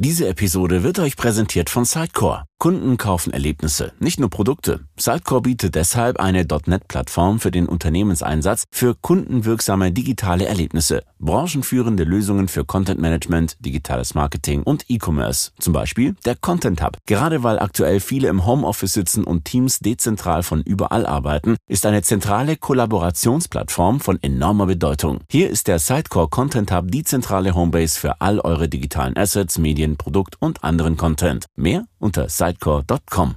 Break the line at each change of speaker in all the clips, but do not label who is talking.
Diese Episode wird euch präsentiert von Sitecore. Kunden kaufen Erlebnisse, nicht nur Produkte. Sitecore bietet deshalb eine .NET-Plattform für den Unternehmenseinsatz für kundenwirksame digitale Erlebnisse, branchenführende Lösungen für Content Management, digitales Marketing und E-Commerce. Zum Beispiel der Content Hub. Gerade weil aktuell viele im Homeoffice sitzen und Teams dezentral von überall arbeiten, ist eine zentrale Kollaborationsplattform von enormer Bedeutung. Hier ist der Sitecore Content Hub die zentrale Homebase für all eure digitalen Assets, Medien, Medien, Produkt und anderen Content. Mehr unter sitecore.com.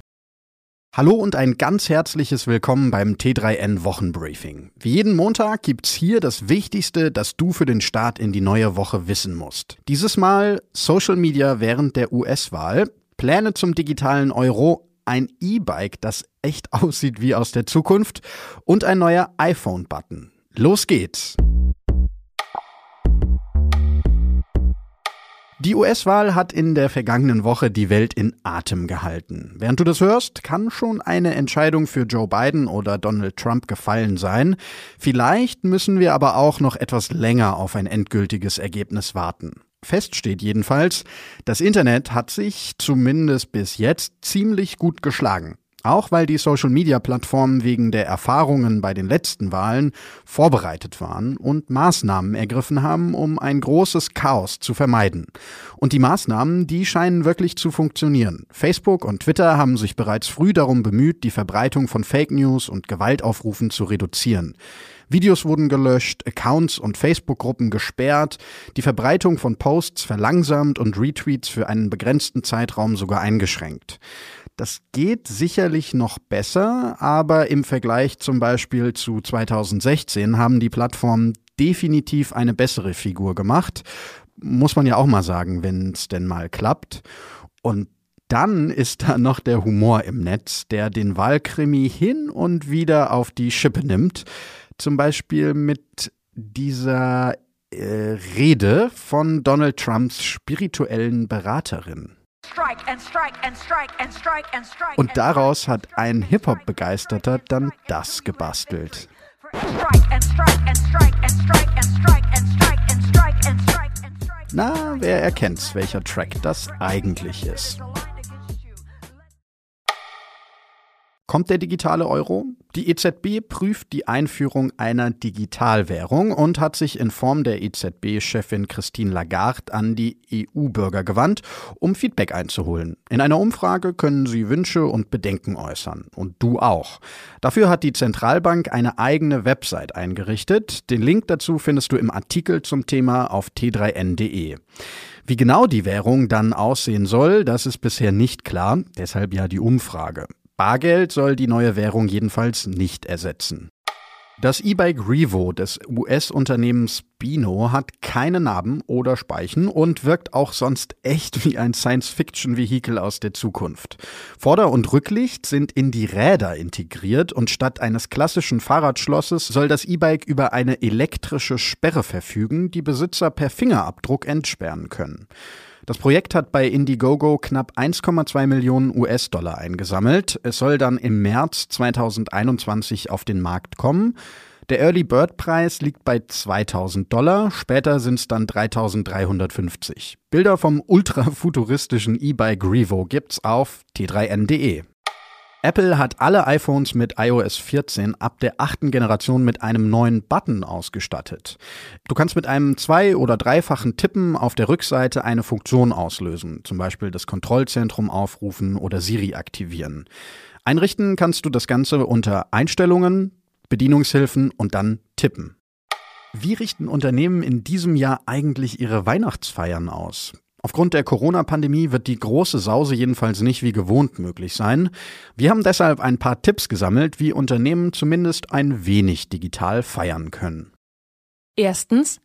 Hallo und ein ganz herzliches Willkommen beim T3N Wochenbriefing. Wie jeden Montag gibt's hier das Wichtigste, das du für den Start in die neue Woche wissen musst. Dieses Mal Social Media während der US-Wahl, Pläne zum digitalen Euro, ein E-Bike, das echt aussieht wie aus der Zukunft und ein neuer iPhone-Button. Los geht's! Die US-Wahl hat in der vergangenen Woche die Welt in Atem gehalten. Während du das hörst, kann schon eine Entscheidung für Joe Biden oder Donald Trump gefallen sein. Vielleicht müssen wir aber auch noch etwas länger auf ein endgültiges Ergebnis warten. Fest steht jedenfalls, das Internet hat sich zumindest bis jetzt ziemlich gut geschlagen. Auch weil die Social-Media-Plattformen wegen der Erfahrungen bei den letzten Wahlen vorbereitet waren und Maßnahmen ergriffen haben, um ein großes Chaos zu vermeiden. Und die Maßnahmen, die scheinen wirklich zu funktionieren. Facebook und Twitter haben sich bereits früh darum bemüht, die Verbreitung von Fake News und Gewaltaufrufen zu reduzieren. Videos wurden gelöscht, Accounts und Facebook-Gruppen gesperrt, die Verbreitung von Posts verlangsamt und Retweets für einen begrenzten Zeitraum sogar eingeschränkt. Das geht sicherlich noch besser, aber im Vergleich zum Beispiel zu 2016 haben die Plattformen definitiv eine bessere Figur gemacht. Muss man ja auch mal sagen, wenn es denn mal klappt. Und dann ist da noch der Humor im Netz, der den Wahlkrimi hin und wieder auf die Schippe nimmt. Zum Beispiel mit dieser äh, Rede von Donald Trumps spirituellen Beraterin. Und daraus hat ein Hip-Hop-Begeisterter dann das gebastelt. Na, wer erkennt's, welcher Track das eigentlich ist? Kommt der digitale Euro? Die EZB prüft die Einführung einer Digitalwährung und hat sich in Form der EZB-Chefin Christine Lagarde an die EU-Bürger gewandt, um Feedback einzuholen. In einer Umfrage können sie Wünsche und Bedenken äußern. Und du auch. Dafür hat die Zentralbank eine eigene Website eingerichtet. Den Link dazu findest du im Artikel zum Thema auf t3n.de. Wie genau die Währung dann aussehen soll, das ist bisher nicht klar, deshalb ja die Umfrage. Bargeld soll die neue Währung jedenfalls nicht ersetzen. Das E-Bike Revo des US-Unternehmens Bino hat keine Narben oder Speichen und wirkt auch sonst echt wie ein Science-Fiction-Vehikel aus der Zukunft. Vorder- und Rücklicht sind in die Räder integriert und statt eines klassischen Fahrradschlosses soll das E-Bike über eine elektrische Sperre verfügen, die Besitzer per Fingerabdruck entsperren können. Das Projekt hat bei Indiegogo knapp 1,2 Millionen US-Dollar eingesammelt. Es soll dann im März 2021 auf den Markt kommen. Der Early Bird Preis liegt bei 2000 Dollar, später sind es dann 3350. Bilder vom ultrafuturistischen E-Bike Revo gibt's auf t3n.de. Apple hat alle iPhones mit iOS 14 ab der achten Generation mit einem neuen Button ausgestattet. Du kannst mit einem zwei- oder dreifachen Tippen auf der Rückseite eine Funktion auslösen, zum Beispiel das Kontrollzentrum aufrufen oder Siri aktivieren. Einrichten kannst du das Ganze unter Einstellungen, Bedienungshilfen und dann Tippen. Wie richten Unternehmen in diesem Jahr eigentlich ihre Weihnachtsfeiern aus? Aufgrund der Corona-Pandemie wird die große Sause jedenfalls nicht wie gewohnt möglich sein. Wir haben deshalb ein paar Tipps gesammelt, wie Unternehmen zumindest ein wenig digital feiern können.
Erstens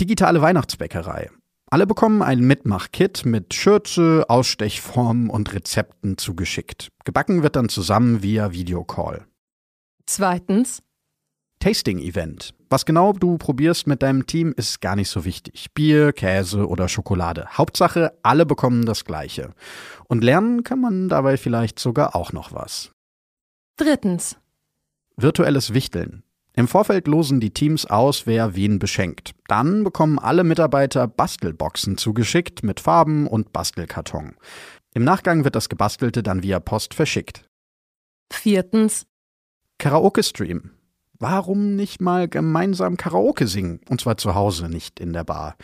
Digitale Weihnachtsbäckerei. Alle bekommen ein Mitmach-Kit mit Schürze, Ausstechformen und Rezepten zugeschickt. Gebacken wird dann zusammen via Videocall.
Zweitens
Tasting-Event. Was genau du probierst mit deinem Team, ist gar nicht so wichtig. Bier, Käse oder Schokolade. Hauptsache, alle bekommen das Gleiche. Und lernen kann man dabei vielleicht sogar auch noch was.
Drittens
Virtuelles Wichteln. Im Vorfeld losen die Teams aus, wer wen beschenkt. Dann bekommen alle Mitarbeiter Bastelboxen zugeschickt mit Farben und Bastelkarton. Im Nachgang wird das Gebastelte dann via Post verschickt.
Viertens.
Karaoke-Stream. Warum nicht mal gemeinsam Karaoke singen? Und zwar zu Hause, nicht in der Bar.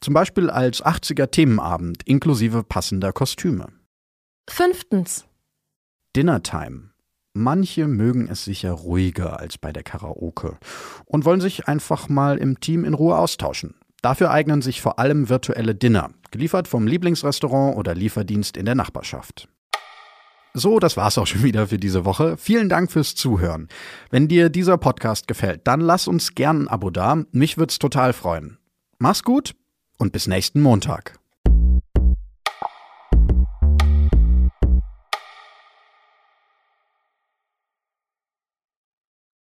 Zum Beispiel als 80er-Themenabend inklusive passender Kostüme.
Fünftens.
Dinnertime. Manche mögen es sicher ruhiger als bei der Karaoke und wollen sich einfach mal im Team in Ruhe austauschen. Dafür eignen sich vor allem virtuelle Dinner, geliefert vom Lieblingsrestaurant oder Lieferdienst in der Nachbarschaft. So, das war's auch schon wieder für diese Woche. Vielen Dank fürs Zuhören. Wenn dir dieser Podcast gefällt, dann lass uns gern ein Abo da. Mich würd's total freuen. Mach's gut und bis nächsten Montag.